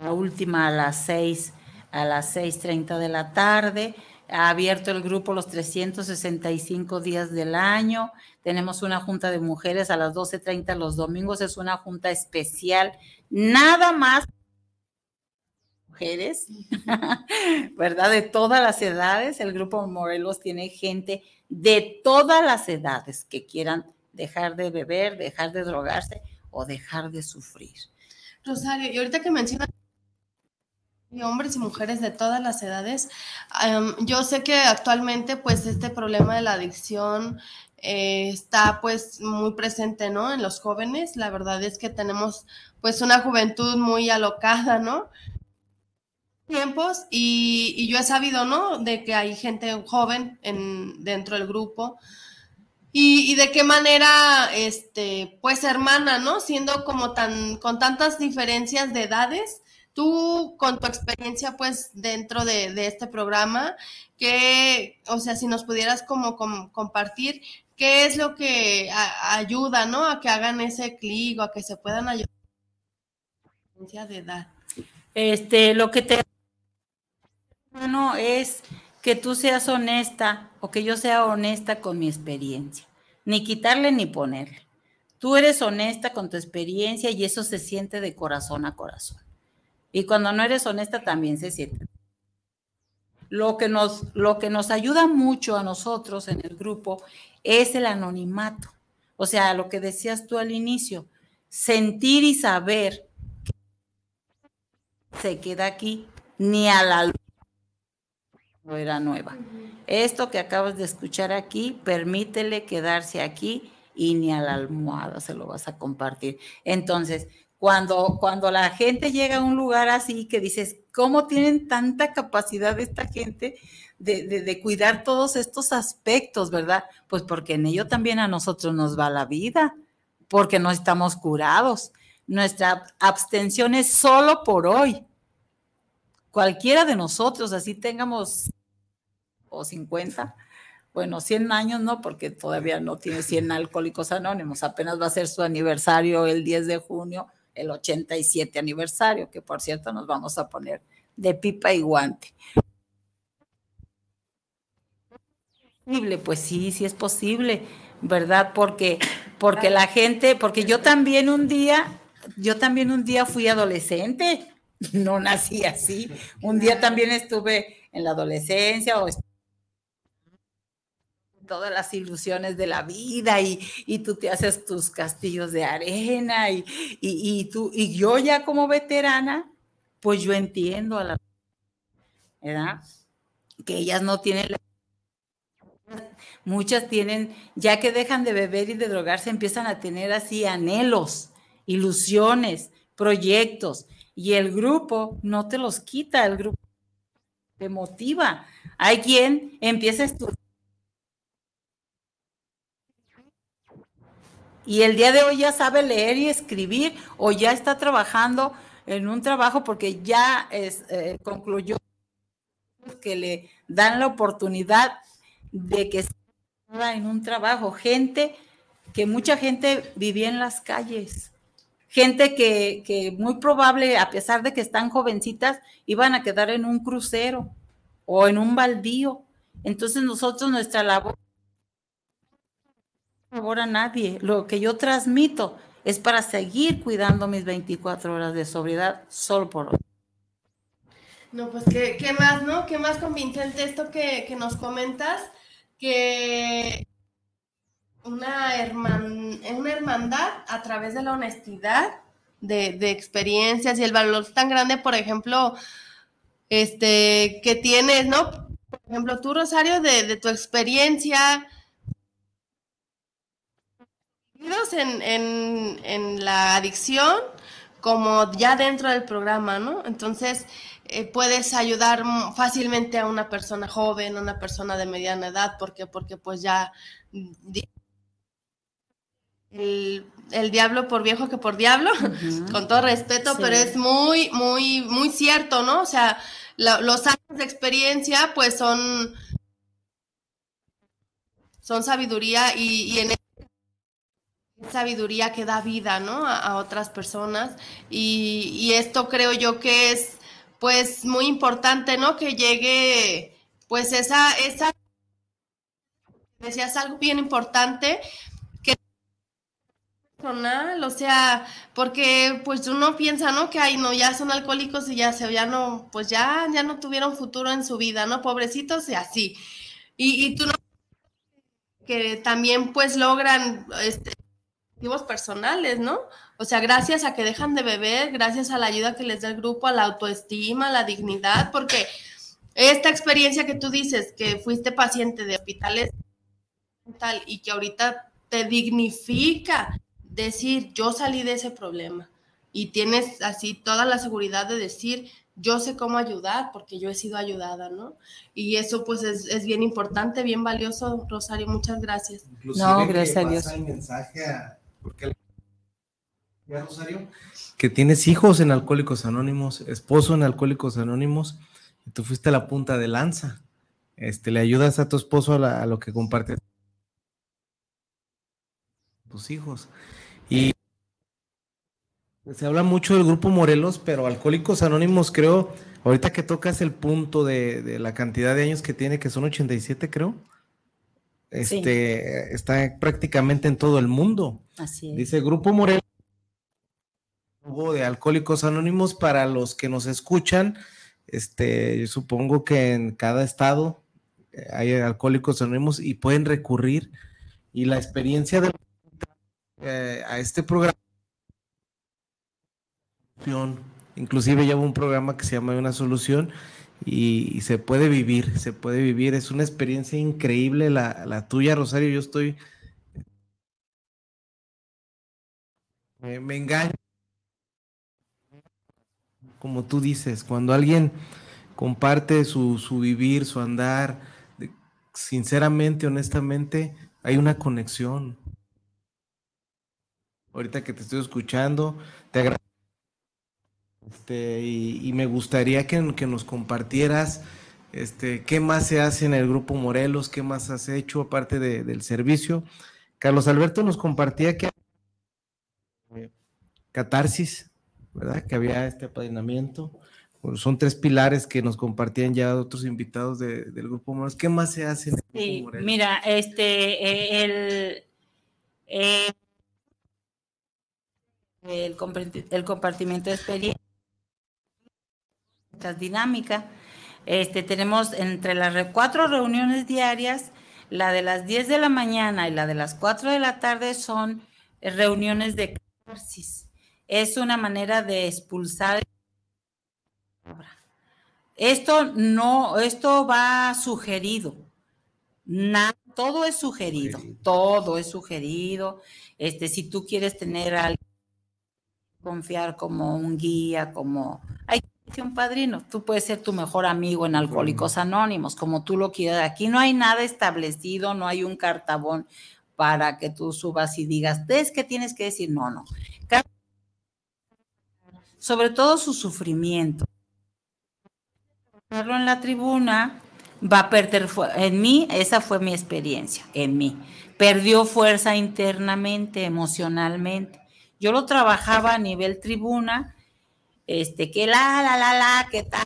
la última a las 6 a las 6:30 de la tarde. Ha abierto el grupo los 365 días del año. Tenemos una junta de mujeres a las 12:30 los domingos. Es una junta especial, nada más mujeres, [laughs] ¿verdad? De todas las edades. El grupo Morelos tiene gente de todas las edades que quieran dejar de beber, dejar de drogarse o dejar de sufrir. Rosario, y ahorita que mencionas hombres y mujeres de todas las edades, em, yo sé que actualmente pues este problema de la adicción eh, está pues muy presente, ¿no? En los jóvenes, la verdad es que tenemos pues una juventud muy alocada, ¿no? tiempos y, yo he sabido, ¿no? De que hay gente joven en, dentro del grupo y, de qué manera, este, pues hermana, ¿no? Siendo como tan, con tantas diferencias de edades, tú con tu experiencia, pues, dentro de, este programa, que, o sea, si nos pudieras como, compartir, ¿qué es lo que ayuda, ¿no? A que hagan ese clic o a que se puedan ayudar de edad. Este, lo que te bueno, es que tú seas honesta o que yo sea honesta con mi experiencia, ni quitarle ni ponerle. Tú eres honesta con tu experiencia y eso se siente de corazón a corazón. Y cuando no eres honesta también se siente. Lo que nos, lo que nos ayuda mucho a nosotros en el grupo es el anonimato. O sea, lo que decías tú al inicio, sentir y saber que se queda aquí ni a la luz era nueva. Esto que acabas de escuchar aquí, permítele quedarse aquí y ni a la almohada se lo vas a compartir. Entonces, cuando, cuando la gente llega a un lugar así que dices, ¿cómo tienen tanta capacidad esta gente de, de, cuidar todos estos aspectos, verdad? Pues porque en ello también a nosotros nos va la vida, porque no estamos curados. Nuestra abstención es solo por hoy. Cualquiera de nosotros, así tengamos o 50, bueno, 100 años no, porque todavía no tiene 100 alcohólicos anónimos, apenas va a ser su aniversario el 10 de junio, el 87 aniversario, que por cierto nos vamos a poner de pipa y guante. Pues sí, sí es posible, ¿verdad? Porque, porque la gente, porque yo también un día, yo también un día fui adolescente, [laughs] no nací así. Un día también estuve en la adolescencia o todas las ilusiones de la vida y, y, tú te haces tus castillos de arena y, y, tú, y yo ya como veterana, pues yo entiendo a la ¿verdad? Que ellas no tienen la Muchas tienen, ya que dejan de beber y de drogarse, empiezan a tener así anhelos, ilusiones, proyectos. Y el grupo no te los quita, el grupo te motiva. Hay quien empieza a estudiar. Y el día de hoy ya sabe leer y escribir o ya está trabajando en un trabajo porque ya es, eh, concluyó que le dan la oportunidad de que en un trabajo, gente que mucha gente vivía en las calles, gente que, que muy probable, a pesar de que están jovencitas, iban a quedar en un crucero o en un baldío. Entonces nosotros nuestra labor, favor a nadie, lo que yo transmito es para seguir cuidando mis 24 horas de sobriedad solo por hoy. No, pues ¿qué, qué más, ¿no? ¿Qué más convincente esto que, que nos comentas? que una, una hermandad a través de la honestidad, de, experiencias y el valor tan grande, por ejemplo, este, que tienes, ¿no? Por ejemplo, tú, Rosario, de, tu experiencia en, en, en la adicción como ya dentro del programa, ¿no? Entonces, eh, puedes ayudar fácilmente a una persona joven, a una persona de mediana edad, porque, porque pues ya el, diablo por viejo que por diablo, [laughs] con todo respeto, pero es muy, muy, muy cierto, ¿no? O sea, los años de experiencia pues son, son sabiduría y, en sabiduría que da vida, ¿no? A, otras personas. Y, y, esto creo yo que es pues muy importante, ¿no? Que llegue, pues esa, esa, decías algo bien importante, que personal, o sea, porque pues uno piensa, ¿no? Que ay, no, ya son alcohólicos y ya se, ya no, pues ya, ya no tuvieron futuro en su vida, ¿no? Pobrecitos y así. Y, y tú no, que también pues logran, este, objetivos personales, ¿no? O sea, gracias a que dejan de beber, gracias a la ayuda que les da el grupo, a la autoestima, a la dignidad, porque esta experiencia que tú dices, que fuiste paciente de hospitales tal, y que ahorita te dignifica decir, yo salí de ese problema y tienes así toda la seguridad de decir, yo sé cómo ayudar porque yo he sido ayudada, ¿no? Y eso pues es, bien importante, bien valioso, Rosario, muchas gracias. no, gracias a Dios. mensaje a, porque Rosario, que tienes hijos en Alcohólicos Anónimos, esposo en Alcohólicos Anónimos, y tú fuiste la punta de lanza. Este, le ayudas a tu esposo a, lo que compartes tus hijos. Y se habla mucho del grupo Morelos, pero Alcohólicos Anónimos creo, ahorita que tocas el punto de, la cantidad de años que tiene, que son 87 creo, este, está prácticamente en todo el mundo. Así es. Dice Grupo Morelos de Alcohólicos Anónimos para los que nos escuchan. Este, yo supongo que en cada estado eh, hay Alcohólicos Anónimos y pueden recurrir. Y la experiencia de eh, a este programa, inclusive lleva un programa que se llama Una Solución y, se puede vivir, se puede vivir. Es una experiencia increíble la, la tuya, Rosario. Yo estoy me engaño. Como tú dices, cuando alguien comparte su, su vivir, su andar, sinceramente, honestamente, hay una conexión. Ahorita que te estoy escuchando, te agradezco. Este, y, me gustaría que, nos compartieras este, qué más se hace en el Grupo Morelos, qué más has hecho aparte del servicio. Carlos Alberto nos compartía que catarsis, ¿verdad? Que había este apadrinamiento. son tres pilares que nos compartían ya otros invitados del Grupo Morelos. ¿Qué más se hace en el Grupo Morelos? Mira, este, eh, el, eh, el, el compartimiento de experiencia dinámica. Este, tenemos entre las cuatro reuniones diarias, la de las 10 de la mañana y la de las 4 de la tarde son reuniones de catarsis. Es una manera de expulsar. Esto no, esto va sugerido. todo es sugerido, todo es sugerido. Este, si tú quieres tener a alguien confiar como un guía, como hay un padrino, tú puedes ser tu mejor amigo en Alcohólicos Anónimos, como tú lo quieras. Aquí no hay nada establecido, no hay un cartabón para que tú subas y digas, es que tienes que decir, no, no. Sobre todo su sufrimiento. En la tribuna va a perder, en mí, esa fue mi experiencia, en mí. Perdió fuerza internamente, emocionalmente yo lo trabajaba a nivel tribuna, este, que la, la, la, la, que tal,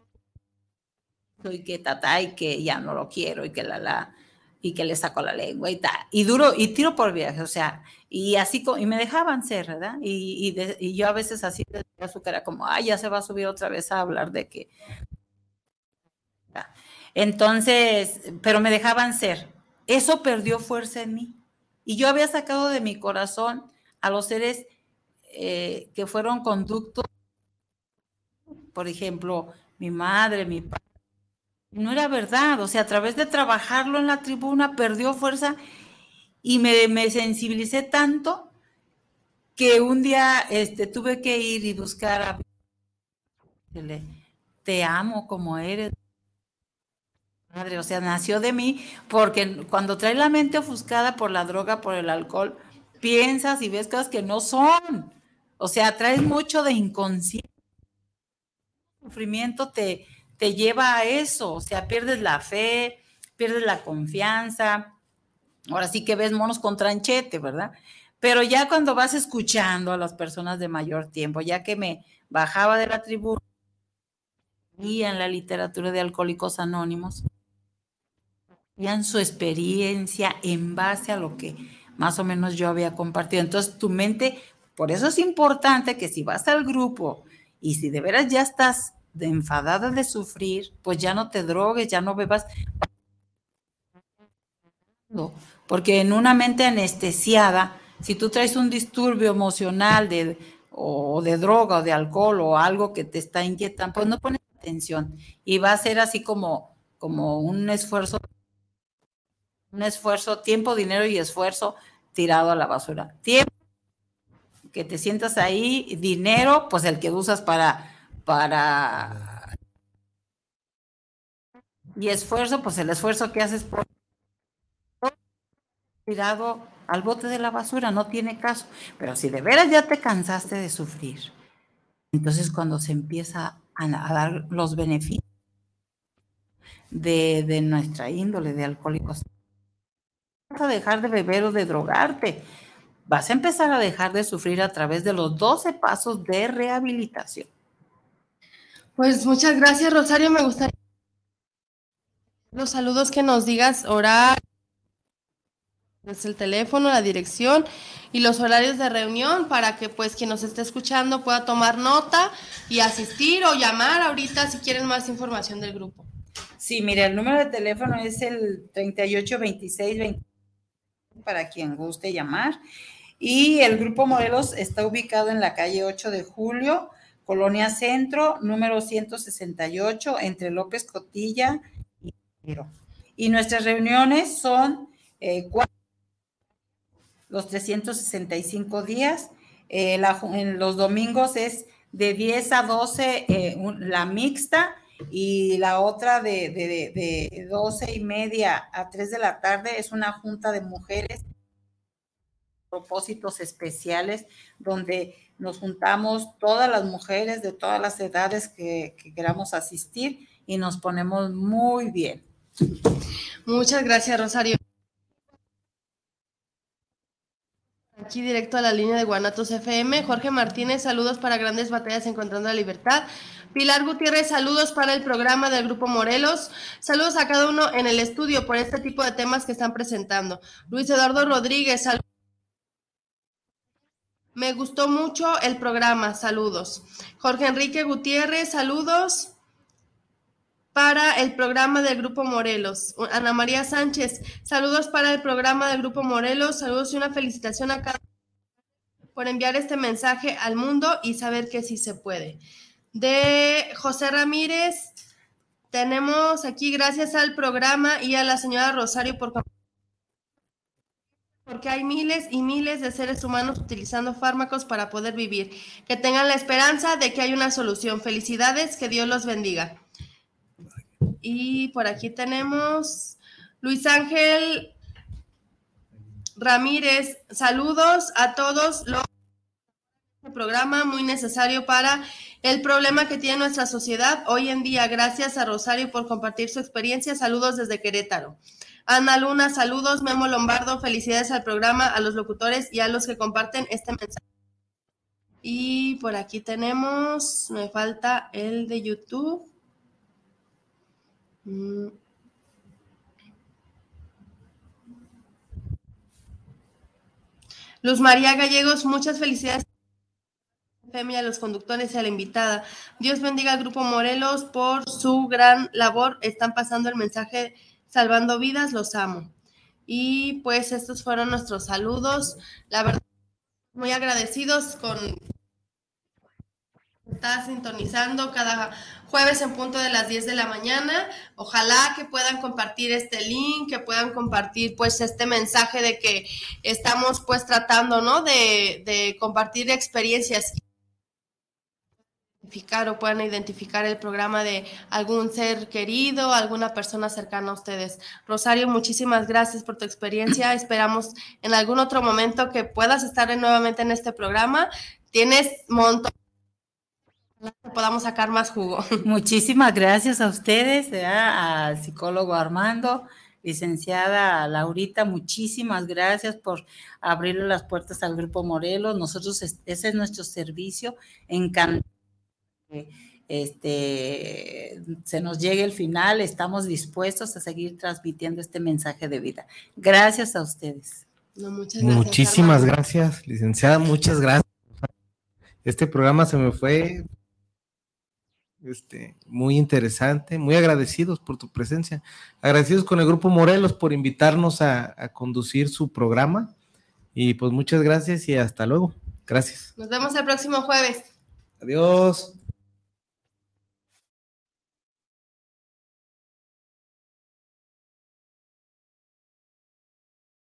y que tata, y que ya no lo quiero, y que la, la, y que le saco la lengua y tal. Y duro, y tiro por viaje, o sea, y así, y me dejaban ser, ¿verdad? Y, y, yo a veces así de azúcar era como, ay, ya se va a subir otra vez a hablar de que. Entonces, pero me dejaban ser. Eso perdió fuerza en mí. Y yo había sacado de mi corazón a los seres eh, que fueron conductos, por ejemplo, mi madre, mi padre, no era verdad, o sea, a través de trabajarlo en la tribuna perdió fuerza y me, me sensibilicé tanto que un día este, tuve que ir y buscar a... Te amo como eres. Madre, o sea, nació de mí porque cuando trae la mente ofuscada por la droga, por el alcohol, piensas y ves cosas que no son. O sea, traes mucho de inconsciencia. Sufrimiento te, te lleva a eso, o sea, pierdes la fe, pierdes la confianza. Ahora sí que ves monos con tranchete, ¿verdad? Pero ya cuando vas escuchando a las personas de mayor tiempo, ya que me bajaba de la tribuna y en la literatura de Alcohólicos Anónimos, en su experiencia en base a lo que más o menos yo había compartido. Entonces tu mente por eso es importante que si vas al grupo y si de veras ya estás de enfadada de sufrir, pues ya no te drogues, ya no bebas. Porque en una mente anestesiada, si tú traes un disturbio emocional de, o de droga o de alcohol o algo que te está inquietando, pues no pones atención y va a ser así como, como un esfuerzo, un esfuerzo, tiempo, dinero y esfuerzo tirado a la basura. Tiempo que te sientas ahí, dinero, pues el que usas para, para, y esfuerzo, pues el esfuerzo que haces por tirado al bote de la basura, no tiene caso. Pero si de veras ya te cansaste de sufrir, entonces cuando se empieza a, dar los beneficios de, de nuestra índole de alcohólicos, vas a dejar de beber o de drogarte vas a empezar a dejar de sufrir a través de los 12 pasos de rehabilitación. Pues muchas gracias, Rosario. Me gustaría los saludos que nos digas, orar, es el teléfono, la dirección y los horarios de reunión para que pues quien nos esté escuchando pueda tomar nota y asistir o llamar ahorita si quieren más información del grupo. Sí, mire, el número de teléfono es el 3826 para quien guste llamar y el Grupo Morelos está ubicado en la calle 8 de Julio, Colonia Centro, número 168, entre López Cotilla y Y nuestras reuniones son eh, los 365 días. Eh, en los domingos es de 10 a 12 eh, la mixta y la otra de, de, de 12 y media a 3 de la tarde es una junta de mujeres propósitos especiales donde nos juntamos todas las mujeres de todas las edades que, queramos asistir y nos ponemos muy bien. Muchas gracias, Rosario. Aquí directo a la línea de Guanatos FM. Jorge Martínez, saludos para Grandes Batallas Encontrando la Libertad. Pilar Gutiérrez, saludos para el programa del Grupo Morelos. Saludos a cada uno en el estudio por este tipo de temas que están presentando. Luis Eduardo Rodríguez, saludos. Me gustó mucho el programa, saludos. Jorge Enrique Gutiérrez, saludos para el programa del Grupo Morelos. Ana María Sánchez, saludos para el programa del Grupo Morelos, saludos y una felicitación a cada por enviar este mensaje al mundo y saber que sí se puede. De José Ramírez, tenemos aquí gracias al programa y a la señora Rosario por porque hay miles y miles de seres humanos utilizando fármacos para poder vivir. Que tengan la esperanza de que hay una solución. Felicidades, que Dios los bendiga. Y por aquí tenemos Luis Ángel Ramírez. Saludos a todos los programa muy necesario para el problema que tiene nuestra sociedad hoy en día. Gracias a Rosario por compartir su experiencia. Saludos desde Querétaro. Ana Luna, saludos. Memo Lombardo, felicidades al programa, a los locutores y a los que comparten este mensaje. Y por aquí tenemos, me falta el de YouTube. Mm. Luz María Gallegos, muchas felicidades a los conductores y a la invitada. Dios bendiga al Grupo Morelos por su gran labor. Están pasando el mensaje salvando vidas, los amo. Y pues estos fueron nuestros saludos. La verdad, muy agradecidos con estar sintonizando cada jueves en punto de las 10 de la mañana. Ojalá que puedan compartir este link, que puedan compartir pues este mensaje de que estamos pues tratando, ¿no? De, de compartir experiencias o puedan identificar el programa de algún ser querido, alguna persona cercana a ustedes. Rosario, muchísimas gracias por tu experiencia. [clears throat] Esperamos en algún otro momento que puedas estar nuevamente en este programa. Tienes montón que podamos sacar más jugo. [laughs] Muchísimas gracias a ustedes, al psicólogo Armando, licenciada Laurita, muchísimas gracias por abrirle las puertas al Grupo Morelos. Nosotros, ese es nuestro servicio. Encantado este, se nos llegue el final, estamos dispuestos a seguir transmitiendo este mensaje de vida. Gracias a ustedes. Muchísimas gracias, licenciada, muchas gracias. Este programa se me fue este, muy interesante, muy agradecidos por tu presencia, agradecidos con el Grupo Morelos por invitarnos a, a conducir su programa y pues muchas gracias y hasta luego. Gracias. Nos vemos el próximo jueves. Adiós.